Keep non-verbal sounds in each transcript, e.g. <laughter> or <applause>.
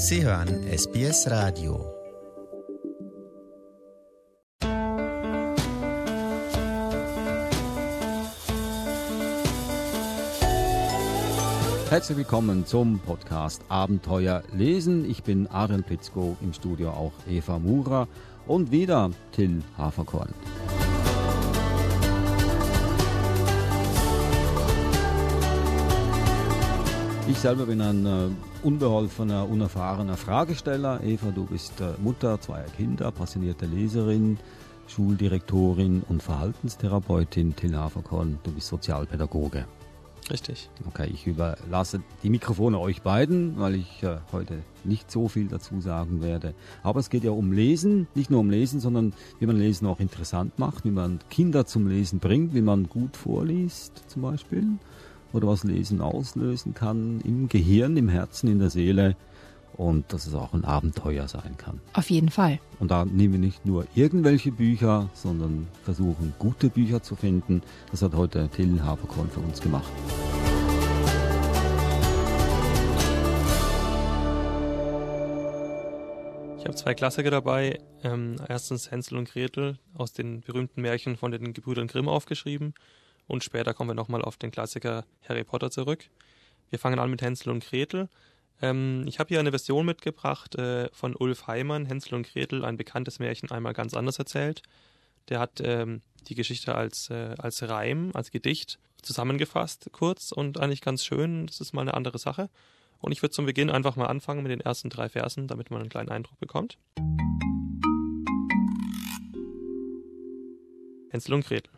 Sie hören SBS Radio. Herzlich willkommen zum Podcast Abenteuer lesen. Ich bin Adrian Plitzko, im Studio auch Eva Mura und wieder Till Haferkorn. Ich selber bin ein äh, unbeholfener, unerfahrener Fragesteller. Eva, du bist äh, Mutter zweier Kinder, passionierte Leserin, Schuldirektorin und Verhaltenstherapeutin. Till Haferkorn, du bist Sozialpädagoge. Richtig. Okay, ich überlasse die Mikrofone euch beiden, weil ich äh, heute nicht so viel dazu sagen werde. Aber es geht ja um Lesen, nicht nur um Lesen, sondern wie man Lesen auch interessant macht, wie man Kinder zum Lesen bringt, wie man gut vorliest zum Beispiel oder was Lesen auslösen kann im Gehirn, im Herzen, in der Seele und dass es auch ein Abenteuer sein kann. Auf jeden Fall. Und da nehmen wir nicht nur irgendwelche Bücher, sondern versuchen gute Bücher zu finden. Das hat heute Till Haberkorn für uns gemacht. Ich habe zwei Klassiker dabei. Ähm, erstens Hänsel und Gretel aus den berühmten Märchen von den Gebrüdern Grimm aufgeschrieben und später kommen wir nochmal auf den Klassiker Harry Potter zurück. Wir fangen an mit Hänsel und Gretel. Ähm, ich habe hier eine Version mitgebracht äh, von Ulf Heimann, Hänsel und Gretel, ein bekanntes Märchen, einmal ganz anders erzählt. Der hat ähm, die Geschichte als, äh, als Reim, als Gedicht zusammengefasst, kurz und eigentlich ganz schön. Das ist mal eine andere Sache. Und ich würde zum Beginn einfach mal anfangen mit den ersten drei Versen, damit man einen kleinen Eindruck bekommt. Hänsel und Gretel.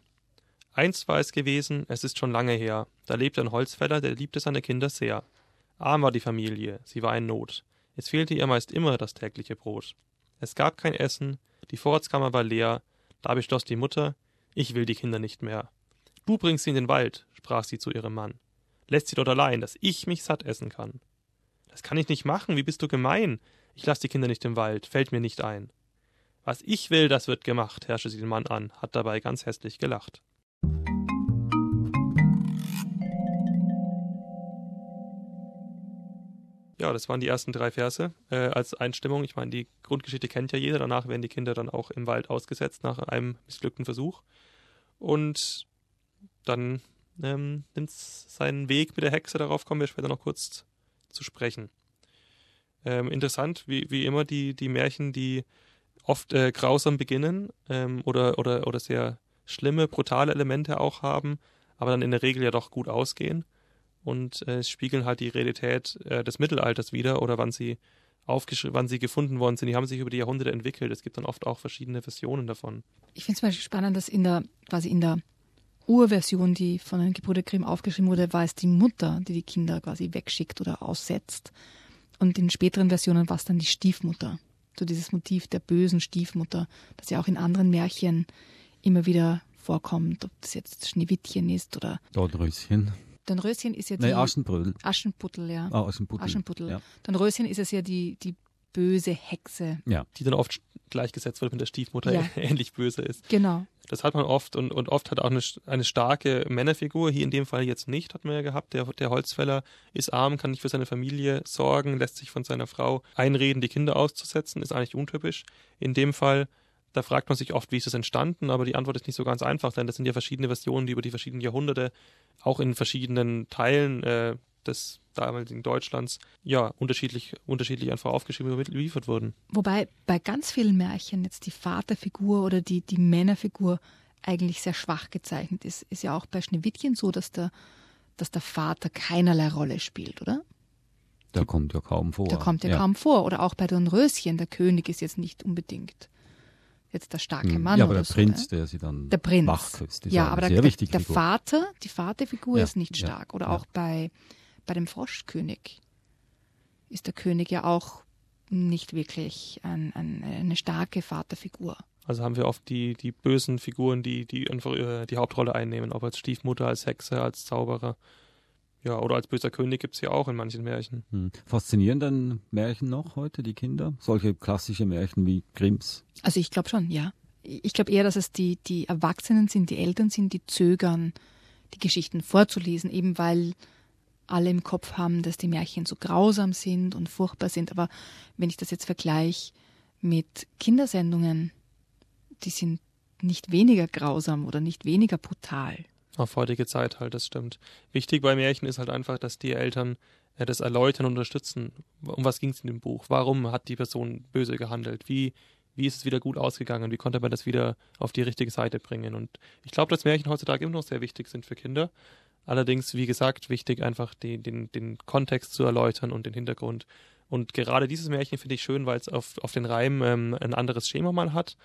Einst war es gewesen, es ist schon lange her, da lebte ein Holzfäller, der liebte seine Kinder sehr. Arm war die Familie, sie war in Not. Es fehlte ihr meist immer das tägliche Brot. Es gab kein Essen, die Vorratskammer war leer, da beschloss die Mutter, ich will die Kinder nicht mehr. Du bringst sie in den Wald, sprach sie zu ihrem Mann. Lässt sie dort allein, dass ich mich satt essen kann. Das kann ich nicht machen, wie bist du gemein? Ich lass die Kinder nicht im Wald, fällt mir nicht ein. Was ich will, das wird gemacht, herrschte sie den Mann an, hat dabei ganz hässlich gelacht. Ja, das waren die ersten drei Verse äh, als Einstimmung. Ich meine, die Grundgeschichte kennt ja jeder. Danach werden die Kinder dann auch im Wald ausgesetzt nach einem missglückten Versuch. Und dann ähm, nimmt es seinen Weg mit der Hexe. Darauf kommen wir später noch kurz zu sprechen. Ähm, interessant, wie, wie immer die, die Märchen, die oft äh, grausam beginnen ähm, oder, oder, oder sehr schlimme, brutale Elemente auch haben, aber dann in der Regel ja doch gut ausgehen und äh, spiegeln halt die Realität äh, des Mittelalters wieder oder wann sie wann sie gefunden worden sind. Die haben sich über die Jahrhunderte entwickelt. Es gibt dann oft auch verschiedene Versionen davon. Ich finde es zum Beispiel spannend, dass in der quasi in der Urversion, die von den Gebrüder Grimm aufgeschrieben wurde, war es die Mutter, die die Kinder quasi wegschickt oder aussetzt. Und in späteren Versionen war es dann die Stiefmutter. So dieses Motiv der bösen Stiefmutter, das ja auch in anderen Märchen immer wieder vorkommt, ob das jetzt Schneewittchen ist oder Dornröschen. Dornröschen ist ja die nee, Aschenbrödel. Aschenputtel, ja. Ah, Aschenputtel. Aschenputtel. Ja. Dornröschen ist es ja die, die böse Hexe. Ja. Die dann oft gleichgesetzt wird mit der Stiefmutter, Ja. <laughs> ähnlich böse ist. Genau. Das hat man oft und, und oft hat auch eine, eine starke Männerfigur, hier in dem Fall jetzt nicht, hat man ja gehabt. Der, der Holzfäller ist arm, kann nicht für seine Familie sorgen, lässt sich von seiner Frau einreden, die Kinder auszusetzen, ist eigentlich untypisch. In dem Fall, da fragt man sich oft, wie ist das entstanden, aber die Antwort ist nicht so ganz einfach, denn das sind ja verschiedene Versionen, die über die verschiedenen Jahrhunderte, auch in verschiedenen Teilen äh, des damaligen Deutschlands, ja, unterschiedlich, unterschiedlich einfach aufgeschrieben und überliefert wurden. Wobei bei ganz vielen Märchen jetzt die Vaterfigur oder die, die Männerfigur eigentlich sehr schwach gezeichnet ist. Ist ja auch bei Schneewittchen so, dass der, dass der Vater keinerlei Rolle spielt, oder? Der kommt ja kaum vor. Der kommt ja, kaum vor. Oder auch bei Dornröschen, der König ist jetzt nicht unbedingt jetzt der starke Hm. Mann Ja, aber oder der so. Prinz, ne? der sie dann Der Prinz. wachküsst, ist ja, aber sehr der, der Figur. Vater, die Vaterfigur Ja, ist nicht ja, stark. Oder ja. auch bei, bei dem Froschkönig ist der König ja auch nicht wirklich ein, ein, eine starke Vaterfigur. Also haben wir oft die, die bösen Figuren, die, die einfach äh, die Hauptrolle einnehmen, ob als Stiefmutter, als Hexe, als Zauberer. Ja, oder als böser König gibt's ja auch in manchen Märchen. Hm. Faszinieren dann Märchen noch heute die Kinder? Solche klassische Märchen wie Grimms? Also ich glaube schon, ja. Ich glaube eher, dass es die, die Erwachsenen sind, die Eltern sind, die zögern, die Geschichten vorzulesen, eben weil alle im Kopf haben, dass die Märchen so grausam sind und furchtbar sind. Aber wenn ich das jetzt vergleiche mit Kindersendungen, die sind nicht weniger grausam oder nicht weniger brutal. Auf heutige Zeit halt, das stimmt. Wichtig bei Märchen ist halt einfach, dass die Eltern äh, das erläutern und unterstützen. Um was ging es in dem Buch? Warum hat die Person böse gehandelt? Wie, wie ist es wieder gut ausgegangen? Wie konnte man das wieder auf die richtige Seite bringen? Und ich glaube, dass Märchen heutzutage immer noch sehr wichtig sind für Kinder. Allerdings, wie gesagt, wichtig einfach die, den, den Kontext zu erläutern und den Hintergrund. Und gerade dieses Märchen finde ich schön, weil es auf, auf den Reim ähm, ein anderes Schema mal hat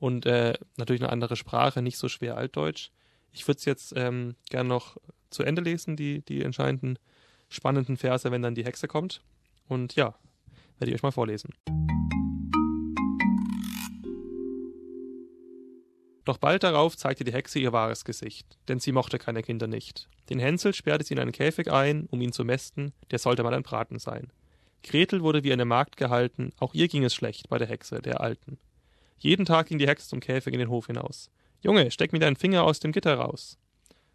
und äh, natürlich eine andere Sprache, nicht so schwer altdeutsch. Ich würde es jetzt ähm, gerne noch zu Ende lesen, die, die entscheidenden spannenden Verse, wenn dann die Hexe kommt. Und ja, werde ich euch mal vorlesen. Doch bald darauf zeigte die Hexe ihr wahres Gesicht, denn sie mochte keine Kinder nicht. Den Hänsel sperrte sie in einen Käfig ein, um ihn zu mästen, der sollte mal ein Braten sein. Gretel wurde wie eine Magd gehalten, auch ihr ging es schlecht bei der Hexe, der Alten. Jeden Tag ging die Hexe zum Käfig in den Hof hinaus. Junge, steck mir deinen Finger aus dem Gitter raus.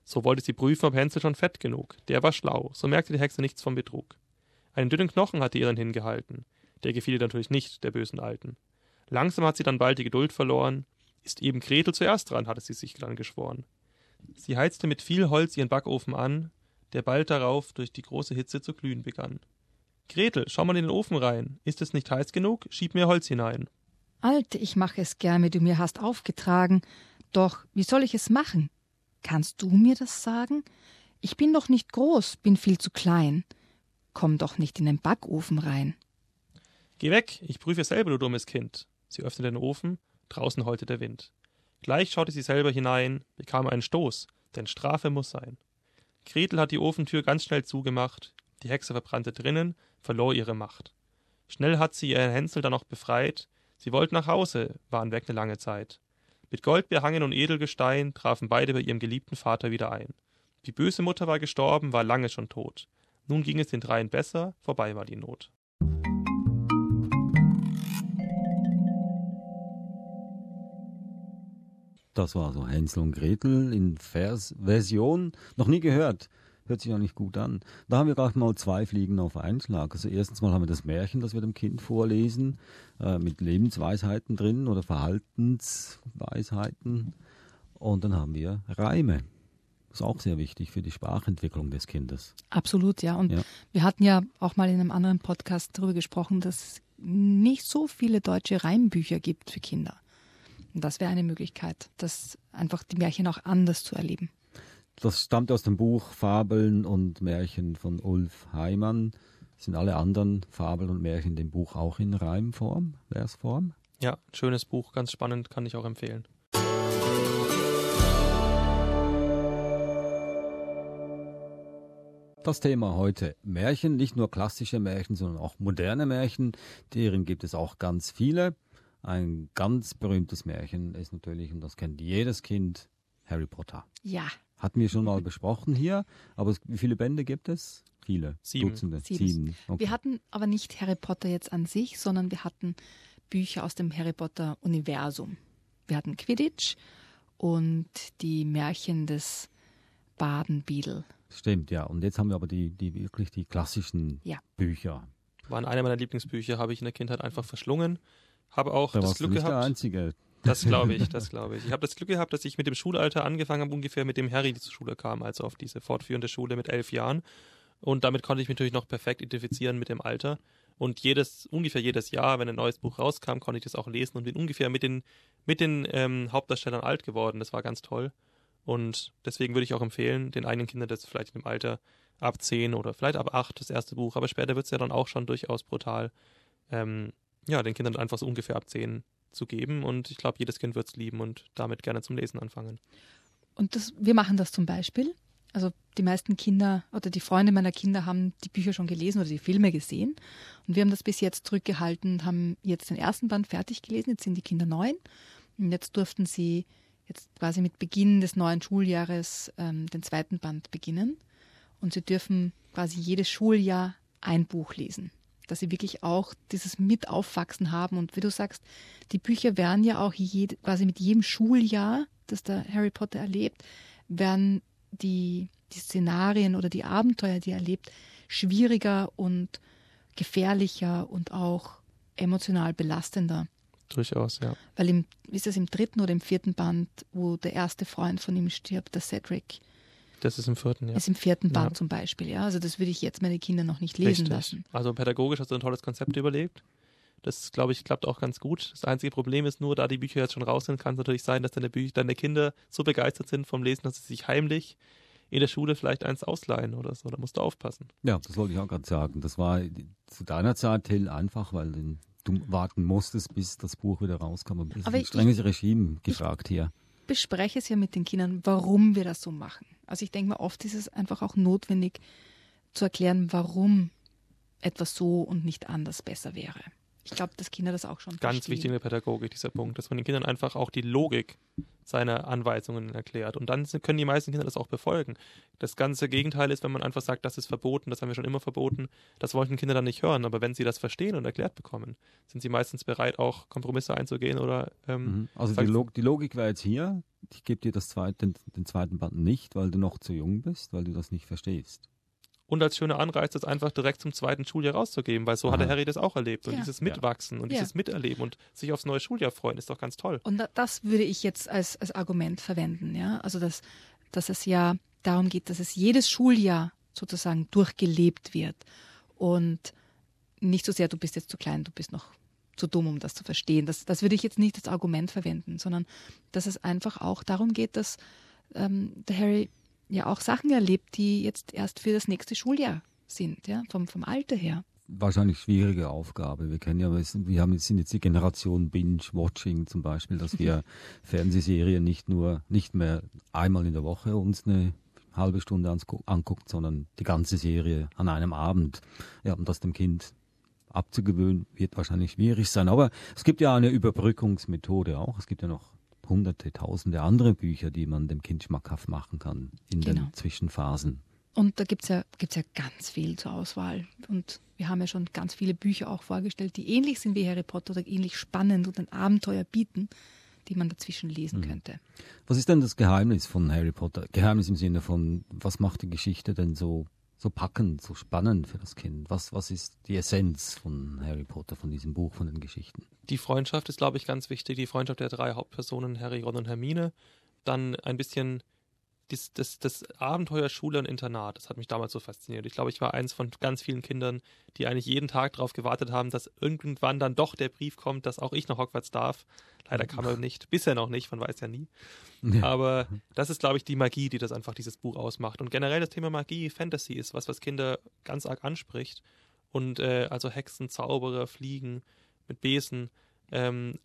So wollte sie prüfen, ob Hänsel schon fett genug. Der war schlau, so merkte die Hexe nichts vom Betrug. Einen dünnen Knochen hatte ihr dann hingehalten. Der gefiel ihr natürlich nicht, der bösen Alten. Langsam hat sie dann bald die Geduld verloren. Ist eben Gretel zuerst dran, hatte sie sich dann geschworen. Sie heizte mit viel Holz ihren Backofen an, der bald darauf durch die große Hitze zu glühen begann. Gretel, schau mal in den Ofen rein. Ist es nicht heiß genug? Schieb mir Holz hinein. Alte, ich mache es gern, wie du mir hast aufgetragen. Doch wie soll ich es machen? Kannst du mir das sagen? Ich bin doch nicht groß, bin viel zu klein. Komm doch nicht in den Backofen rein. Geh weg, ich prüfe selber, du dummes Kind. Sie öffnete den Ofen, draußen heulte der Wind. Gleich schaute sie selber hinein, bekam einen Stoß, denn Strafe muss sein. Gretel hat die Ofentür ganz schnell zugemacht, die Hexe verbrannte drinnen, verlor ihre Macht. Schnell hat sie ihren Hänsel dann noch befreit, Sie wollten nach Hause, waren weg eine lange Zeit. Mit Gold behangen und Edelgestein trafen beide bei ihrem geliebten Vater wieder ein. Die böse Mutter war gestorben, war lange schon tot. Nun ging es den dreien besser, vorbei war die Not. Das war so Hänsel und Gretel in Versversion. Noch nie gehört. Hört sich ja nicht gut an. Da haben wir gerade mal zwei Fliegen auf einen Schlag. Also erstens mal haben wir das Märchen, das wir dem Kind vorlesen, äh, mit Lebensweisheiten drin oder Verhaltensweisheiten. Und dann haben wir Reime. Das ist auch sehr wichtig für die Sprachentwicklung des Kindes. Absolut, ja. Und ja. wir hatten ja auch mal in einem anderen Podcast darüber gesprochen, dass es nicht so viele deutsche Reimbücher gibt für Kinder. Und das wäre eine Möglichkeit, das einfach die Märchen auch anders zu erleben. Das stammt aus dem Buch Fabeln und Märchen von Ulf Heimann. Sind alle anderen Fabeln und Märchen in dem Buch auch in Reimform, Versform? Ja, schönes Buch, ganz spannend, kann ich auch empfehlen. Das Thema heute Märchen, nicht nur klassische Märchen, sondern auch moderne Märchen. Deren gibt es auch ganz viele. Ein ganz berühmtes Märchen ist natürlich, und das kennt jedes Kind, Harry Potter. Ja, hatten wir schon mal besprochen hier, aber wie viele Bände gibt es? Viele. Sieben. Dutzende. Sieben. Sieben. Okay. Wir hatten aber nicht Harry Potter jetzt an sich, sondern wir hatten Bücher aus dem Harry Potter Universum. Wir hatten Quidditch und die Märchen des Baden Beadle. Stimmt, ja. Und jetzt haben wir aber die, die wirklich die klassischen ja. Bücher. Waren eine meiner Lieblingsbücher, habe ich in der Kindheit einfach verschlungen. Habe auch da das Glück gehabt. Der Einzige. Das glaube ich, das <laughs> glaube ich. Ich habe das Glück gehabt, dass ich mit dem Schulalter angefangen habe, ungefähr mit dem Harry zur Schule kam, also auf diese fortführende Schule mit elf Jahren. Und damit konnte ich mich natürlich noch perfekt identifizieren mit dem Alter. Und jedes, ungefähr jedes Jahr, wenn ein neues Buch rauskam, konnte ich das auch lesen und bin ungefähr mit den, mit den ähm, Hauptdarstellern alt geworden. Das war ganz toll. Und deswegen würde ich auch empfehlen, den eigenen Kindern das vielleicht im Alter ab zehn oder vielleicht ab acht das erste Buch, aber später wird es ja dann auch schon durchaus brutal, ähm, ja, den Kindern einfach so ungefähr ab zehn zu geben. Und ich glaube, jedes Kind wird es lieben und damit gerne zum Lesen anfangen. Und das, wir machen das zum Beispiel. Also die meisten Kinder oder die Freunde meiner Kinder haben die Bücher schon gelesen oder die Filme gesehen. Und wir haben das bis jetzt zurückgehalten und haben jetzt den ersten Band fertig gelesen. Jetzt sind die Kinder neun. Und jetzt durften sie jetzt quasi mit Beginn des neuen Schuljahres ähm, den zweiten Band beginnen. Und sie dürfen quasi jedes Schuljahr ein Buch lesen dass sie wirklich auch dieses Mitaufwachsen haben. Und wie du sagst, die Bücher werden ja auch jede, quasi mit jedem Schuljahr, das der Harry Potter erlebt, werden die die Szenarien oder die Abenteuer, die er erlebt, schwieriger und gefährlicher und auch emotional belastender. Durchaus, ja. Weil im, ist das im dritten oder im vierten Band, wo der erste Freund von ihm stirbt, der Cedric, Das ist im vierten, ja. ist im vierten Band Ja. zum Beispiel, ja. Also das würde ich jetzt meine Kinder noch nicht lesen Richtig. lassen. Also pädagogisch hast du ein tolles Konzept überlegt. Das, glaube ich, klappt auch ganz gut. Das einzige Problem ist nur, da die Bücher jetzt schon raus sind, kann es natürlich sein, dass deine, Bücher, deine Kinder so begeistert sind vom Lesen, dass sie sich heimlich in der Schule vielleicht eins ausleihen oder so. Da musst du aufpassen. Ja, das wollte ich auch gerade sagen. Das war zu deiner Zeit, Till, einfach, weil du warten musstest, bis das Buch wieder rauskam. Aber ein ich- strenges Regime gefragt hier. Bespreche es ja mit den Kindern, warum wir das so machen. Also ich denke mal, oft ist es einfach auch notwendig zu erklären, warum etwas so und nicht anders besser wäre. Ich glaube, dass Kinder das auch schon Ganz verstehen. wichtig in der Pädagogik, dieser Punkt, dass man den Kindern einfach auch die Logik seiner Anweisungen erklärt. Und dann können die meisten Kinder das auch befolgen. Das ganze Gegenteil ist, wenn man einfach sagt, das ist verboten, das haben wir schon immer verboten, das wollten Kinder dann nicht hören. Aber wenn sie das verstehen und erklärt bekommen, sind sie meistens bereit, auch Kompromisse einzugehen oder ähm, Mhm. Also die, Log die Logik wäre jetzt hier, ich gebe dir das zweite, den, den zweiten Band nicht, weil du noch zu jung bist, weil du das nicht verstehst. Und als schöner Anreiz, das einfach direkt zum zweiten Schuljahr rauszugeben, weil so hat der Aha. Harry das auch erlebt. Und Ja. dieses Mitwachsen und Ja. dieses Miterleben und sich aufs neue Schuljahr freuen, ist doch ganz toll. Und da- das würde ich jetzt als, als Argument verwenden, ja. Also dass, dass es ja darum geht, dass es jedes Schuljahr sozusagen durchgelebt wird. Und nicht so sehr, du bist jetzt zu klein, du bist noch zu dumm, um das zu verstehen. Das, das würde ich jetzt nicht als Argument verwenden, sondern dass es einfach auch darum geht, dass ähm, der Harry ja auch Sachen erlebt, die jetzt erst für das nächste Schuljahr sind, ja, vom, vom Alter her. Wahrscheinlich schwierige Aufgabe. Wir kennen ja, wir haben jetzt, sind jetzt die Generation Binge-Watching zum Beispiel, dass wir <laughs> Fernsehserien nicht nur, nicht mehr einmal in der Woche uns eine halbe Stunde angucken, sondern die ganze Serie an einem Abend. Ja, und das dem Kind abzugewöhnen, wird wahrscheinlich schwierig sein. Aber es gibt ja eine Überbrückungsmethode auch. Es gibt ja noch hunderte, tausende andere Bücher, die man dem Kind schmackhaft machen kann in Genau. den Zwischenphasen. Und da gibt's ja, gibt's ja ganz viel zur Auswahl. Und wir haben ja schon ganz viele Bücher auch vorgestellt, die ähnlich sind wie Harry Potter oder ähnlich spannend und ein Abenteuer bieten, die man dazwischen lesen könnte. Was ist denn das Geheimnis von Harry Potter? Geheimnis im Sinne von, was macht die Geschichte denn so, so packend, so spannend für das Kind? Was, was ist die Essenz von Harry Potter, von diesem Buch, von den Geschichten? Die Freundschaft ist, glaube ich, ganz wichtig. Die Freundschaft der drei Hauptpersonen, Harry, Ron und Hermine. Dann ein bisschen das, das, das Abenteuer Schule und Internat. Das hat mich damals so fasziniert. Ich glaube, ich war eins von ganz vielen Kindern, die eigentlich jeden Tag darauf gewartet haben, dass irgendwann dann doch der Brief kommt, dass auch ich nach Hogwarts darf. Leider kam er nicht. Bisher noch nicht, man weiß ja nie. Aber das ist, glaube ich, die Magie, die das einfach dieses Buch ausmacht. Und generell das Thema Magie, Fantasy ist was, was Kinder ganz arg anspricht. Und äh, also Hexen, Zauberer, Fliegen mit Besen, ähm,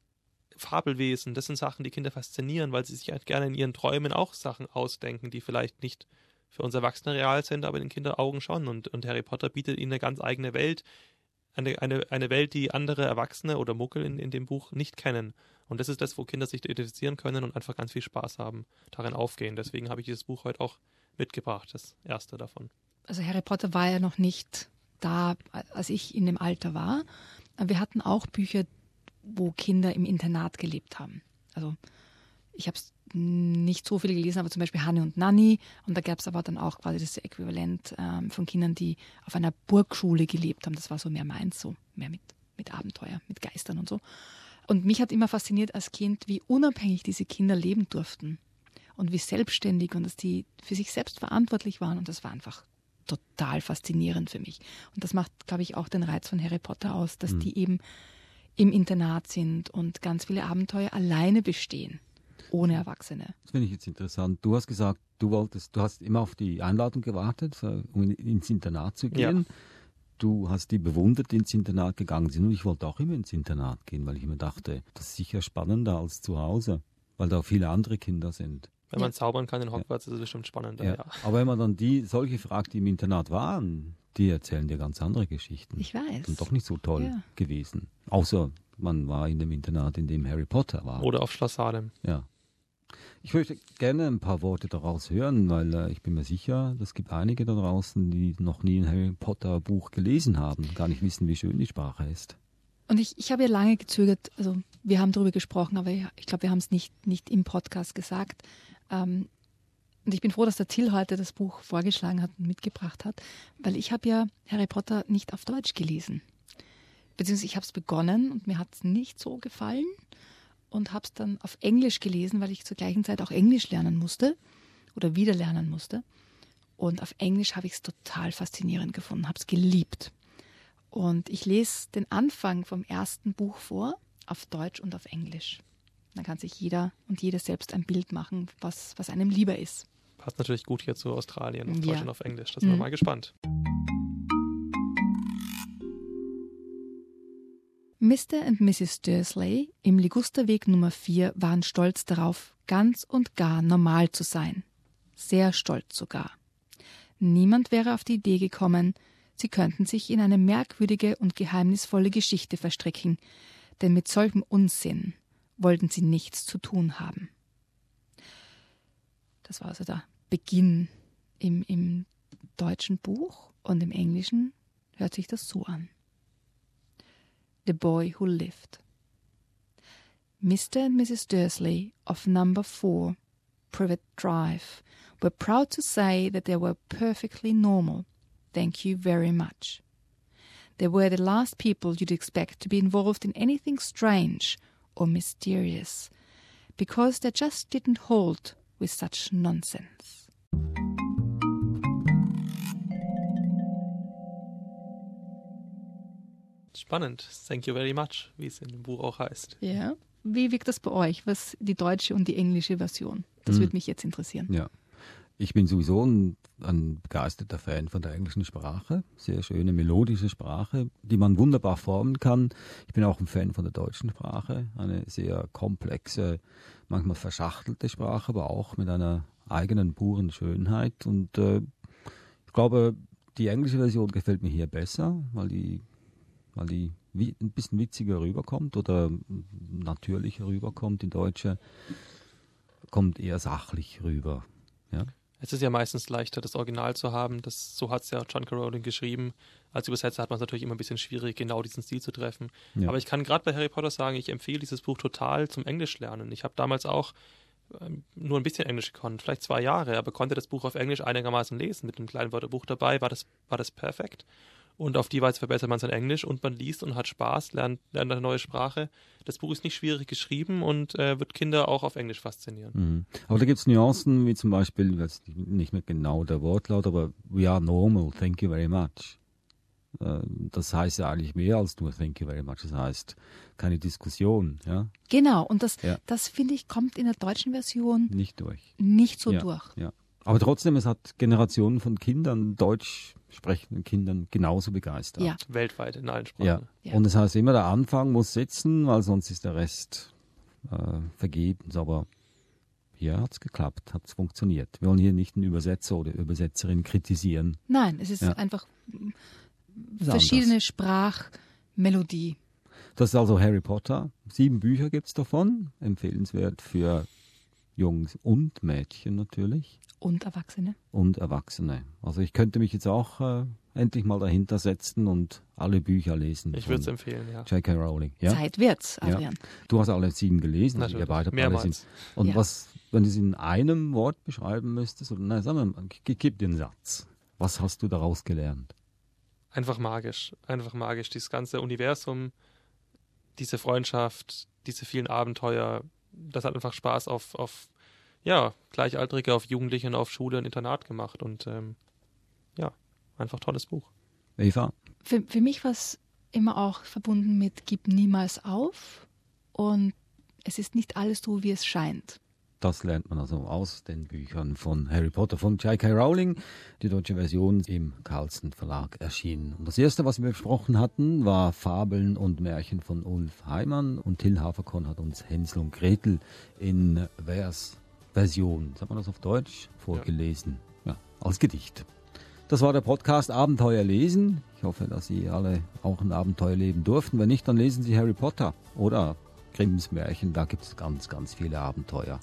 Fabelwesen, das sind Sachen, die Kinder faszinieren, weil sie sich halt gerne in ihren Träumen auch Sachen ausdenken, die vielleicht nicht für uns Erwachsene real sind, aber in Kinderaugen schon. Und, und Harry Potter bietet ihnen eine ganz eigene Welt, eine, eine, eine Welt, die andere Erwachsene oder Muckel in, in dem Buch nicht kennen. Und das ist das, wo Kinder sich identifizieren können und einfach ganz viel Spaß haben, darin aufgehen. Deswegen habe ich dieses Buch heute auch mitgebracht, das erste davon. Also Harry Potter war ja noch nicht da, als ich in dem Alter war. Wir hatten auch Bücher, wo Kinder im Internat gelebt haben. Also ich habe es nicht so viel gelesen, aber zum Beispiel Hanne und Nanny. Und da gab es aber dann auch quasi das Äquivalent ähm, von Kindern, die auf einer Burgschule gelebt haben. Das war so mehr meins, so mehr mit, mit Abenteuer, mit Geistern und so. Und mich hat immer fasziniert als Kind, wie unabhängig diese Kinder leben durften. Und wie selbstständig und dass die für sich selbst verantwortlich waren. Und das war einfach total faszinierend für mich. Und das macht, glaube ich, auch den Reiz von Harry Potter aus, dass die eben im Internat sind und ganz viele Abenteuer alleine bestehen, ohne Erwachsene. Das finde ich jetzt interessant. Du hast gesagt, du wolltest, du hast immer auf die Einladung gewartet, äh, um in- ins Internat zu gehen. Du hast die bewundert, die ins Internat gegangen sind. Und ich wollte auch immer ins Internat gehen, weil ich mir dachte, das ist sicher spannender als zu Hause, weil da viele andere Kinder sind. Wenn Ja. man zaubern kann in Hogwarts, ist es bestimmt spannender. Ja. Ja. Aber wenn man dann die, solche fragt, die im Internat waren, die erzählen dir ganz andere Geschichten. Ich weiß. Und doch nicht so toll Ja. gewesen. Außer man war in dem Internat, in dem Harry Potter war. Oder auf Schloss Salem. Ja. Ich möchte gerne ein paar Worte daraus hören, weil äh, ich bin mir sicher, es gibt einige da draußen, die noch nie ein Harry Potter Buch gelesen haben, gar nicht wissen, wie schön die Sprache ist. Und ich, ich habe ja lange gezögert, also wir haben darüber gesprochen, aber ich, ich glaube, wir haben es nicht, nicht im Podcast gesagt. Ähm, Und ich bin froh, dass der Till heute das Buch vorgeschlagen hat und mitgebracht hat, weil ich habe ja Harry Potter nicht auf Deutsch gelesen. Beziehungsweise ich habe es begonnen und mir hat es nicht so gefallen und habe es dann auf Englisch gelesen, weil ich zur gleichen Zeit auch Englisch lernen musste oder wieder lernen musste. Und auf Englisch habe ich es total faszinierend gefunden, habe es geliebt. Und ich lese den Anfang vom ersten Buch vor, auf Deutsch und auf Englisch. Dann kann sich jeder und jede selbst ein Bild machen, was, was einem lieber ist. Passt natürlich gut hier zu Australien, auf Ja. Deutsch und auf Englisch. Da sind wir Mhm. mal gespannt. Mr. und Mrs. Dursley im Ligusterweg Nummer 4 waren stolz darauf, ganz und gar normal zu sein. Sehr stolz sogar. Niemand wäre auf die Idee gekommen, sie könnten sich in eine merkwürdige und geheimnisvolle Geschichte verstricken, denn mit solchem Unsinn wollten sie nichts zu tun haben. Das war also der Beginn im, im deutschen Buch und im Englischen hört sich das so an. The Boy Who Lived. Mr. and Mrs. Dursley of number 4 Privet Drive were proud to say that they were perfectly normal. Thank you very much. They were the last people you'd expect to be involved in anything strange or mysterious, because they just didn't hold with such nonsense. Spannend. Thank you very much, wie es in dem Buch auch heißt. Ja. Wie wirkt das bei euch? Was die deutsche und die englische Version? Das Hm. würde mich jetzt interessieren. Ja. Ich bin sowieso ein, ein begeisterter Fan von der englischen Sprache. Sehr schöne melodische Sprache, die man wunderbar formen kann. Ich bin auch ein Fan von der deutschen Sprache. Eine sehr komplexe, manchmal verschachtelte Sprache, aber auch mit einer eigenen puren Schönheit. Und äh, ich glaube, die englische Version gefällt mir hier besser, weil die, weil die ein bisschen witziger rüberkommt oder natürlicher rüberkommt. Die deutsche kommt eher sachlich rüber. Ja. Es ist ja meistens leichter, das Original zu haben. Das, so hat es ja John. Rowling geschrieben. Als Übersetzer hat man es natürlich immer ein bisschen schwierig, genau diesen Stil zu treffen. Ja. Aber ich kann gerade bei Harry Potter sagen, ich empfehle dieses Buch total zum Englisch lernen. Ich habe damals auch ähm, nur ein bisschen Englisch gekonnt, vielleicht zwei Jahre, aber konnte das Buch auf Englisch einigermaßen lesen. Mit einem kleinen Wörterbuch dabei war das, war das perfekt. Und auf die Weise verbessert man sein Englisch und man liest und hat Spaß, lernt, lernt eine neue Sprache. Das Buch ist nicht schwierig geschrieben und äh, wird Kinder auch auf Englisch faszinieren. Mhm. Aber da gibt es Nuancen, wie zum Beispiel, ich weiß nicht mehr genau der Wortlaut, aber we are normal, thank you very much. Äh, Das heißt ja eigentlich mehr als nur thank you very much. Das heißt keine Diskussion, ja, Genau, und das, Ja. das finde ich, kommt in der deutschen Version nicht durch. nicht so ja, durch. Ja. Aber trotzdem, es hat Generationen von Kindern, deutsch sprechenden Kindern, genauso begeistert. Ja. Weltweit in allen Sprachen. Ja. Ja. Und das heißt immer, der Anfang muss sitzen, weil sonst ist der Rest äh, vergebens. Aber hier hat es geklappt, hat es funktioniert. Wir wollen hier nicht einen Übersetzer oder Übersetzerin kritisieren. Nein, es ist Ja. einfach Ist verschiedene anders. Sprachmelodie. Das ist also Harry Potter. Sieben Bücher gibt es davon. Empfehlenswert für Jungs und Mädchen natürlich. Und Erwachsene. Und Erwachsene. Also ich könnte mich jetzt auch äh, endlich mal dahinter setzen und alle Bücher lesen. Ich würde es empfehlen, ja. J.K. Rowling. Ja? Zeit wird's, Ja. Adrian. Du hast alle sieben gelesen, also Natürlich. ihr beide habt alle Mehrmals. sieben. Und Ja. was, wenn du es in einem Wort beschreiben müsstest, oder nein, sagen wir mal, gib dir einen Satz. Was hast du daraus gelernt? Einfach magisch. Einfach magisch. Dieses ganze Universum, diese Freundschaft, diese vielen Abenteuer, das hat einfach Spaß auf, auf ja, Gleichaltrige, auf Jugendliche und auf Schule und Internat gemacht. Und ähm, ja, einfach tolles Buch. Eva? Für, für mich war es immer auch verbunden mit Gib niemals auf und es ist nicht alles so, wie es scheint. Das lernt man also aus den Büchern von Harry Potter von J.K. Rowling. Die deutsche Version im Carlsen Verlag erschienen. Und das erste, was wir besprochen hatten, war Fabeln und Märchen von Ulf Heimann. Und Till Haferkorn hat uns Hänsel und Gretel in Vers-Version, sagt man das auf Deutsch, vorgelesen. Ja, als Gedicht. Das war der Podcast Abenteuer lesen. Ich hoffe, dass Sie alle auch ein Abenteuer leben durften. Wenn nicht, dann lesen Sie Harry Potter oder Grimms Märchen. Da gibt es ganz, ganz viele Abenteuer.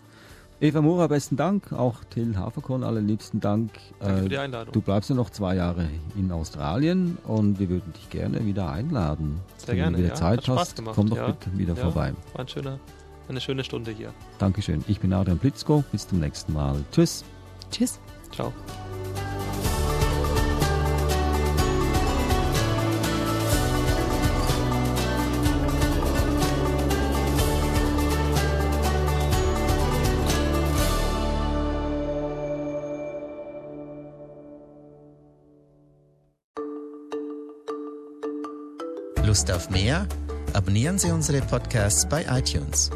Eva Mura, besten Dank. Auch Till Haferkorn, allerliebsten Dank. Danke Äh, für die Einladung. Du bleibst ja noch zwei Jahre in Australien und wir würden dich gerne wieder einladen. Sehr Wenn gerne, du wieder ja. Zeit Hat Spaß hast, gemacht, komm doch ja. bitte wieder Ja. vorbei. War ein schöner, eine schöne Stunde hier. Dankeschön. Ich bin Adrian Blitzko. Bis zum nächsten Mal. Tschüss. Tschüss. Ciao. Auf mehr? Abonnieren Sie unsere Podcasts bei iTunes.